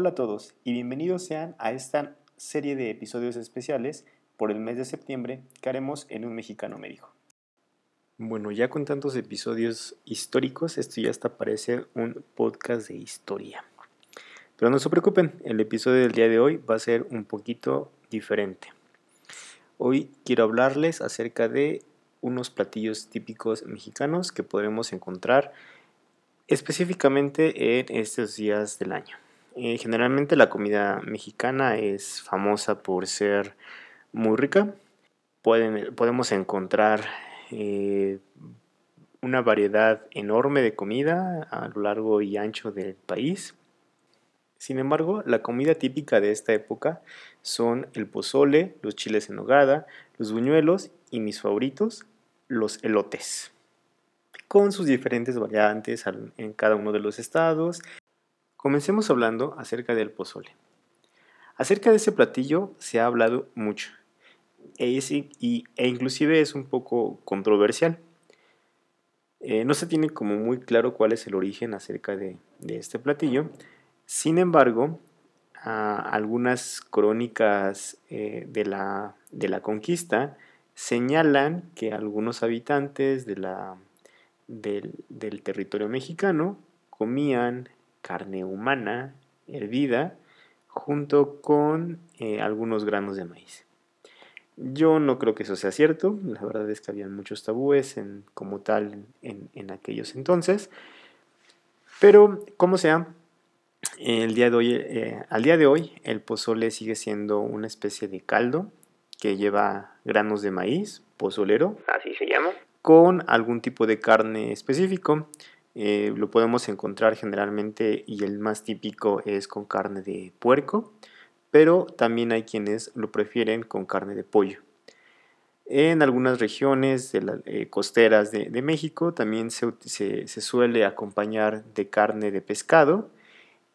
Hola a todos y bienvenidos sean a esta serie de episodios especiales por el mes de septiembre que haremos en Un Mexicano me dijo. Bueno, ya con tantos episodios históricos, esto ya hasta parece un podcast de historia. Pero no se preocupen, el episodio del día de hoy va a ser un poquito diferente. Hoy quiero hablarles acerca de unos platillos típicos mexicanos que podremos encontrar específicamente en estos días del año. Eh, generalmente la comida mexicana es famosa por ser muy rica. Pueden, podemos encontrar eh, una variedad enorme de comida a lo largo y ancho del país. Sin embargo, la comida típica de esta época son el pozole, los chiles en nogada, los buñuelos y mis favoritos, los elotes, con sus diferentes variantes en cada uno de los estados. Comencemos hablando acerca del pozole. Acerca de ese platillo se ha hablado mucho e, e inclusive es un poco controversial. Eh, no se tiene como muy claro cuál es el origen acerca de, este platillo. Sin embargo, algunas crónicas eh, de, la, de, la, conquista señalan que algunos habitantes de la, del, territorio mexicano comían carne humana hervida junto con eh, algunos granos de maíz. Yo no creo que eso sea cierto, la verdad es que había muchos tabúes en, como tal en, aquellos entonces, pero como sea, el día de hoy, eh, al día de hoy el pozole sigue siendo una especie de caldo que lleva granos de maíz, pozolero, así se llama, con algún tipo de carne específico. Eh, lo podemos encontrar generalmente y el más típico es con carne de puerco, pero también hay quienes lo prefieren con carne de pollo. En algunas regiones de las eh, costeras de, México también se, suele acompañar de carne de pescado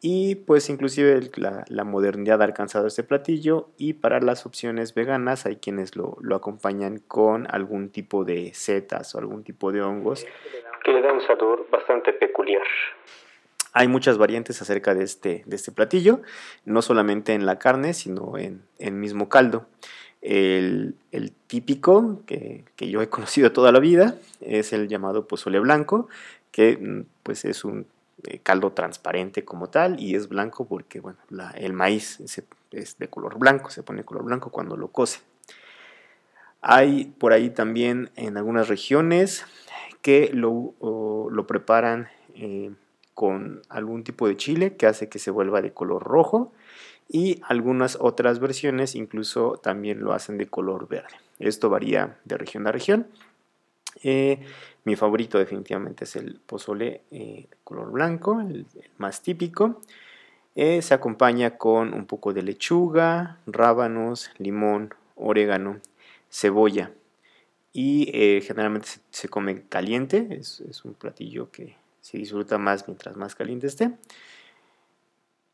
y pues inclusive la, modernidad ha alcanzado este platillo y para las opciones veganas hay quienes lo, acompañan con algún tipo de setas o algún tipo de hongos que le da un sabor bastante peculiar. Hay muchas variantes acerca de este, de este platillo, no solamente en la carne, sino en el mismo caldo. El, típico que, que, yo he conocido toda la vida es el llamado pozole blanco, que mm, pues es un eh, caldo transparente como tal y es blanco porque bueno, el maíz es de color blanco, se pone color blanco cuando lo cose. Hay por ahí también en algunas regiones que lo, lo preparan eh, con algún tipo de chile que hace que se vuelva de color rojo y algunas otras versiones incluso también lo hacen de color verde. Esto varía de región a región. Eh, mi favorito definitivamente es el pozole eh, color blanco, el, más típico. Se acompaña con un poco de lechuga, rábanos, limón, orégano, cebolla. Y generalmente se, come caliente, es, es, un platillo que se disfruta más mientras más caliente esté.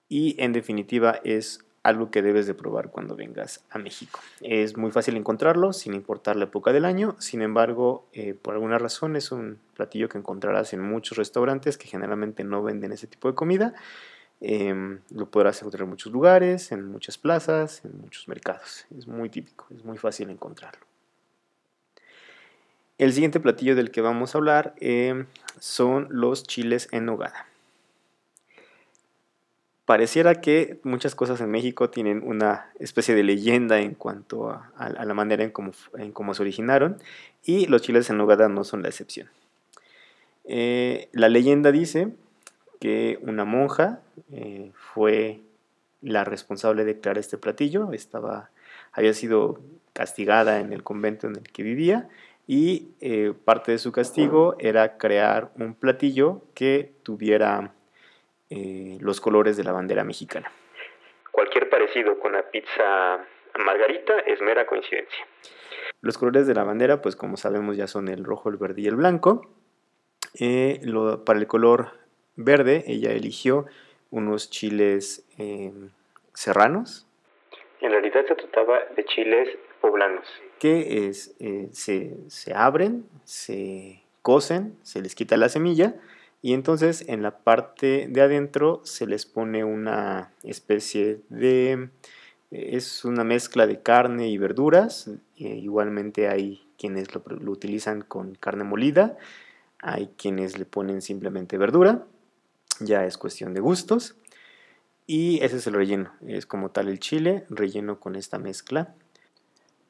Y en definitiva es algo que debes de probar cuando vengas a México. Es muy fácil encontrarlo sin importar la época del año, sin embargo, eh, por alguna razón es un platillo que encontrarás en muchos restaurantes que generalmente no venden ese tipo de comida. Em, lo podrás encontrar en muchos lugares, en muchas plazas, en muchos mercados. Es muy típico, es muy fácil encontrarlo. El siguiente platillo del que vamos a hablar em, son los chiles en nogada pareciera que muchas cosas en México tienen una especie de leyenda en cuanto a, la manera en cómo, se originaron y los chiles en nogada no son la excepción. Eh, la leyenda dice que una monja eh, fue la responsable de crear este platillo, estaba, había sido castigada en el convento en el que vivía y eh, parte de su castigo era crear un platillo que tuviera eh, los colores de la bandera mexicana. Cualquier parecido con la pizza margarita es mera coincidencia. Los colores de la bandera, pues como sabemos ya son el rojo, el verde y el blanco. Eh, para el color verde, ella eligió unos chiles serranos. En realidad se trataba de chiles poblanos. Que eh, se, se abren, se cocen, se les quita la semilla Y entonces en la parte de adentro se les pone una especie de... Es una mezcla de carne y verduras. igualmente hay quienes lo, lo utilizan con carne molida. Hay quienes le ponen simplemente verdura. Ya es cuestión de gustos. Y ese es el relleno. Es como tal el chile relleno con esta mezcla.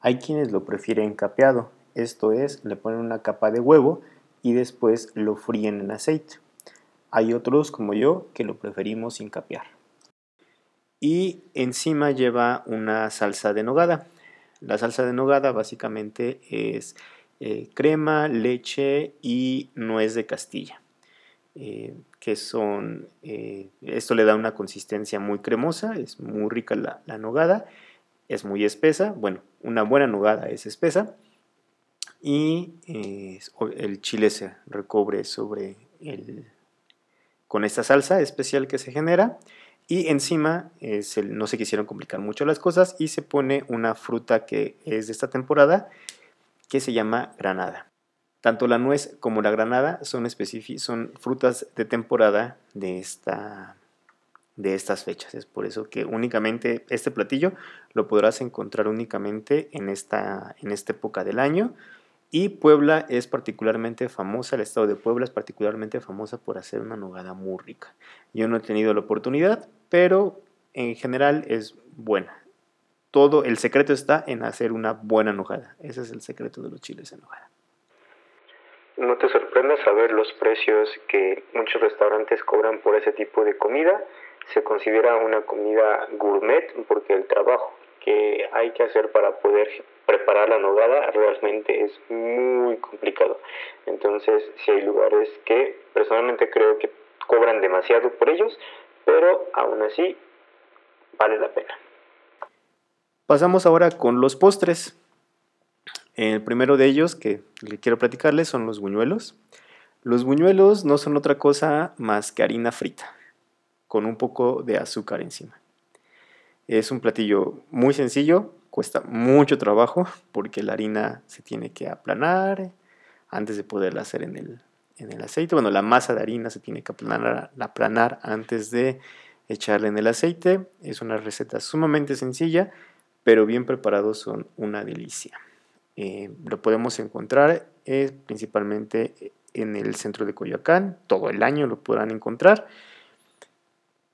Hay quienes lo prefieren capeado. Esto es, le ponen una capa de huevo y después lo fríen en aceite. Hay otros como yo que lo preferimos sin capear. Y encima lleva una salsa de nogada. La salsa de nogada básicamente es eh, crema, leche y nuez de Castilla. Eh, que son, eh, esto le da una consistencia muy cremosa, es muy rica la, la nogada, es muy espesa, bueno, una buena nogada es espesa, y el chile se recubre sobre el, con esta salsa especial que se genera y encima no se quisieron complicar mucho las cosas y se pone una fruta que es de esta temporada que se llama granada. Tanto la nuez como la granada son, son frutas de temporada de, esta, de estas fechas. Es por eso que únicamente este platillo lo podrás encontrar únicamente en esta, en esta época del año y Puebla es particularmente famosa, el estado de Puebla es particularmente famosa por hacer una nogada muy rica. Yo no he tenido la oportunidad, pero en general es buena. Todo el secreto está en hacer una buena nogada. Ese es el secreto de los chiles en nogada. No te sorprendas saber los precios que muchos restaurantes cobran por ese tipo de comida. Se considera una comida gourmet porque el trabajo que hay que hacer para poder preparar la nogada realmente es muy complicado. Entonces, si hay lugares que personalmente creo que cobran demasiado por ellos, pero aún así vale la pena. Pasamos ahora con los postres. El primero de ellos que le quiero platicarles son los buñuelos. Los buñuelos no son otra cosa más que harina frita, con un poco de azúcar encima. Es un platillo muy sencillo, cuesta mucho trabajo porque la harina se tiene que aplanar antes de poderla hacer en el, en el aceite. Bueno, la masa de harina se tiene que aplanar, aplanar antes de echarla en el aceite. Es una receta sumamente sencilla, pero bien preparados son una delicia. Eh, lo podemos encontrar eh, principalmente en el centro de Coyoacán, todo el año lo podrán encontrar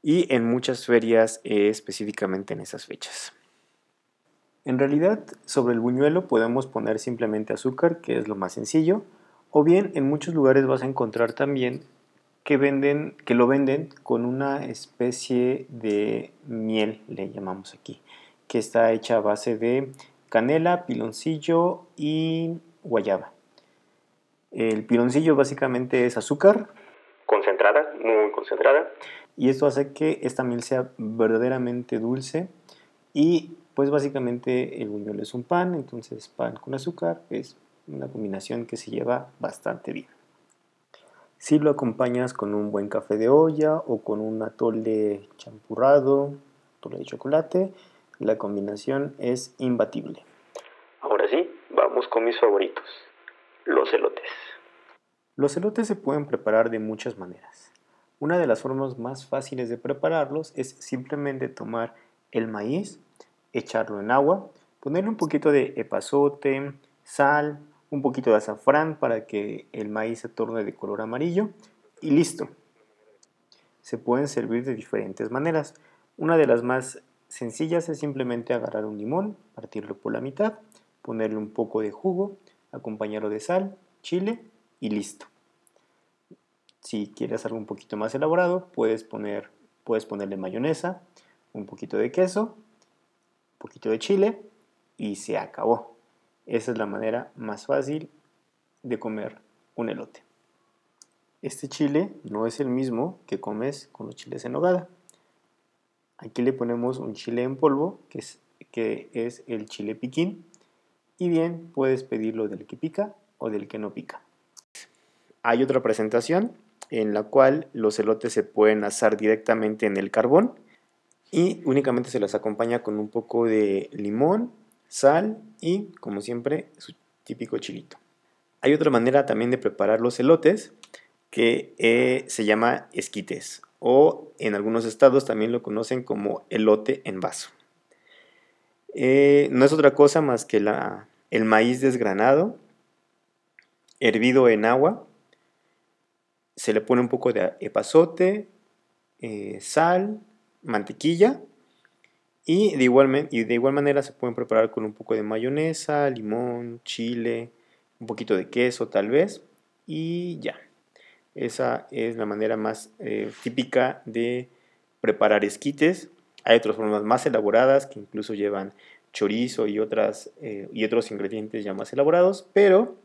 y en muchas ferias eh, específicamente en esas fechas. En realidad, sobre el buñuelo podemos poner simplemente azúcar, que es lo más sencillo, o bien en muchos lugares vas a encontrar también que, venden, que lo venden con una especie de miel, le llamamos aquí, que está hecha a base de canela, piloncillo y guayaba. El piloncillo básicamente es azúcar. Concentrada, muy concentrada y esto hace que esta miel sea verdaderamente dulce y pues básicamente el buñuelo es un pan, entonces pan con azúcar es una combinación que se lleva bastante bien. Si lo acompañas con un buen café de olla o con un atole champurrado, atole de chocolate, la combinación es imbatible. Ahora sí, vamos con mis favoritos, los elotes. Los elotes se pueden preparar de muchas maneras. Una de las formas más fáciles de prepararlos es simplemente tomar el maíz, echarlo en agua, ponerle un poquito de epazote, sal, un poquito de azafrán para que el maíz se torne de color amarillo y listo. Se pueden servir de diferentes maneras. Una de las más sencillas es simplemente agarrar un limón, partirlo por la mitad, ponerle un poco de jugo, acompañarlo de sal, chile y listo. Si quieres algo un poquito más elaborado, puedes, poner, puedes ponerle mayonesa, un poquito de queso, un poquito de chile y se acabó. Esa es la manera más fácil de comer un elote. Este chile no es el mismo que comes con los chiles en nogada. Aquí le ponemos un chile en polvo, que es, que es el chile piquín. Y bien, puedes pedirlo del que pica o del que no pica. Hay otra presentación en la cual los elotes se pueden asar directamente en el carbón y únicamente se los acompaña con un poco de limón, sal y, como siempre, su típico chilito. Hay otra manera también de preparar los elotes que eh, se llama esquites o en algunos estados también lo conocen como elote en vaso. Eh, no es otra cosa más que el maíz desgranado, hervido en agua, se le pone un poco de epazote, eh, sal, mantequilla y de, igual, y de igual manera se pueden preparar con un poco de mayonesa, limón, chile, un poquito de queso tal vez y ya. Esa es la manera más eh, típica de preparar esquites. Hay otras formas más elaboradas que incluso llevan chorizo y, otras, eh, y otros ingredientes ya más elaborados, pero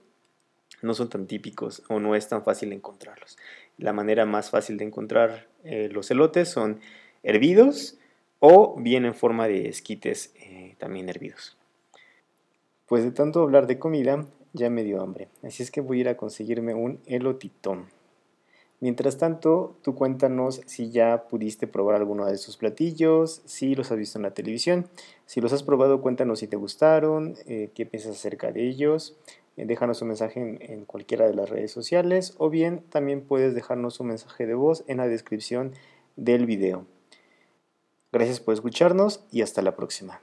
no son tan típicos o no es tan fácil encontrarlos. La manera más fácil de encontrar eh, los elotes son hervidos o bien en forma de esquites también hervidos. Pues de tanto hablar de comida, ya me dio hambre, así es que voy a ir a conseguirme un elotitón. Mientras tanto, tú cuéntanos si ya pudiste probar alguno de esos platillos, si los has visto en la televisión. Si los has probado, cuéntanos si te gustaron, eh, qué piensas acerca de ellos. Eh, déjanos un mensaje en, en, cualquiera de las redes sociales o bien también puedes dejarnos un mensaje de voz en la descripción del video. Gracias por escucharnos y hasta la próxima.